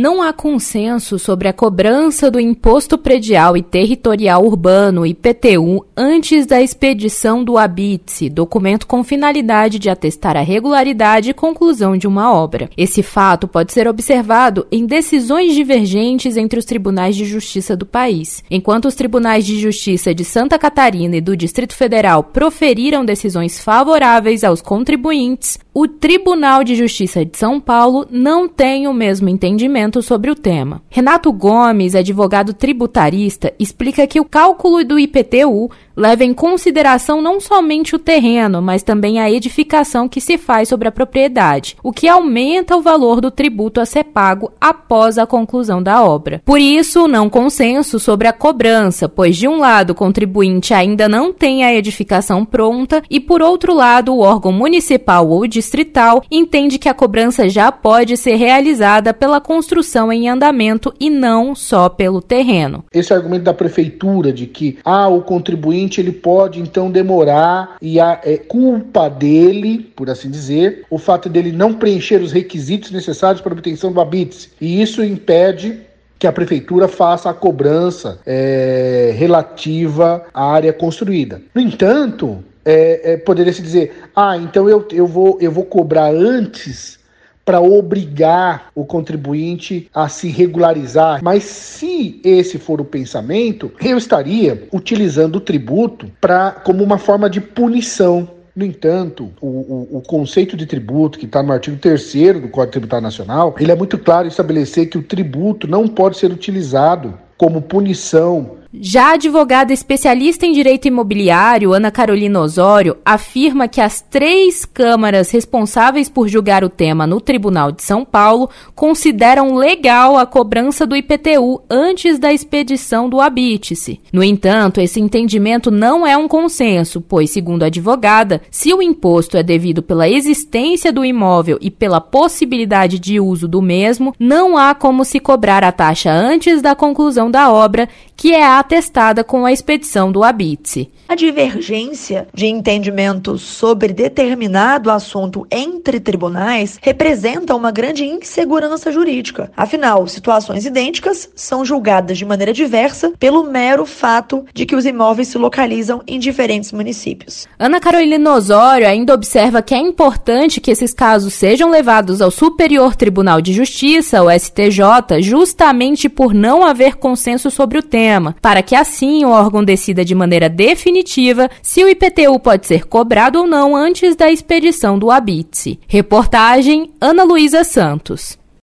Não há consenso sobre a cobrança do Imposto Predial e Territorial Urbano, IPTU, antes da expedição do ABITSE, documento com finalidade de atestar a regularidade e conclusão de uma obra. Esse fato pode ser observado em decisões divergentes entre os tribunais de justiça do país. Enquanto os tribunais de justiça de Santa Catarina e do Distrito Federal proferiram decisões favoráveis aos contribuintes, o Tribunal de Justiça de São Paulo não tem o mesmo entendimento sobre o tema. Renato Gomes, advogado tributarista, explica que o cálculo do IPTU leva em consideração não somente o terreno, mas também a edificação que se faz sobre a propriedade, o que aumenta o valor do tributo a ser pago após a conclusão da obra. Por isso, não consenso sobre a cobrança, pois de um lado o contribuinte ainda não tem a edificação pronta e por outro lado o órgão municipal ou distrital entende que a cobrança já pode ser realizada pela construção em andamento e não só pelo terreno. Esse argumento da prefeitura de que ah, o contribuinte ele pode então demorar e a, é culpa dele, por assim dizer, o fato dele não preencher os requisitos necessários para a obtenção do habite e isso impede que a prefeitura faça a cobrança é, relativa à área construída. No entanto, é, é, poderia se dizer, ah, então eu, eu, vou, eu vou cobrar antes para obrigar o contribuinte a se regularizar. Mas se esse for o pensamento, eu estaria utilizando o tributo para como uma forma de punição no entanto, o, o, o, conceito de tributo, que está no artigo 3 do Código Tributário Nacional, ele é muito claro em estabelecer que o tributo não pode ser utilizado como punição já a advogada especialista em direito imobiliário, Ana Carolina Osório, afirma que as três câmaras responsáveis por julgar o tema no Tribunal de São Paulo consideram legal a cobrança do IPTU antes da expedição do habite-se. No entanto, esse entendimento não é um consenso, pois, segundo a advogada, se o imposto é devido pela existência do imóvel e pela possibilidade de uso do mesmo, não há como se cobrar a taxa antes da conclusão da obra, que é atestada com a expedição do habite. A divergência de entendimento sobre determinado assunto entre tribunais representa uma grande insegurança jurídica. Afinal, situações idênticas são julgadas de maneira diversa pelo mero fato de que os imóveis se localizam em diferentes municípios. Ana Carolina Osório ainda observa que é importante que esses casos sejam levados ao Superior Tribunal de Justiça, o STJ, justamente por não haver consenso sobre o tema, para que assim o órgão decida de maneira definitiva se o IPTU pode ser cobrado ou não antes da expedição do habite. Reportagem Ana Luísa Santos.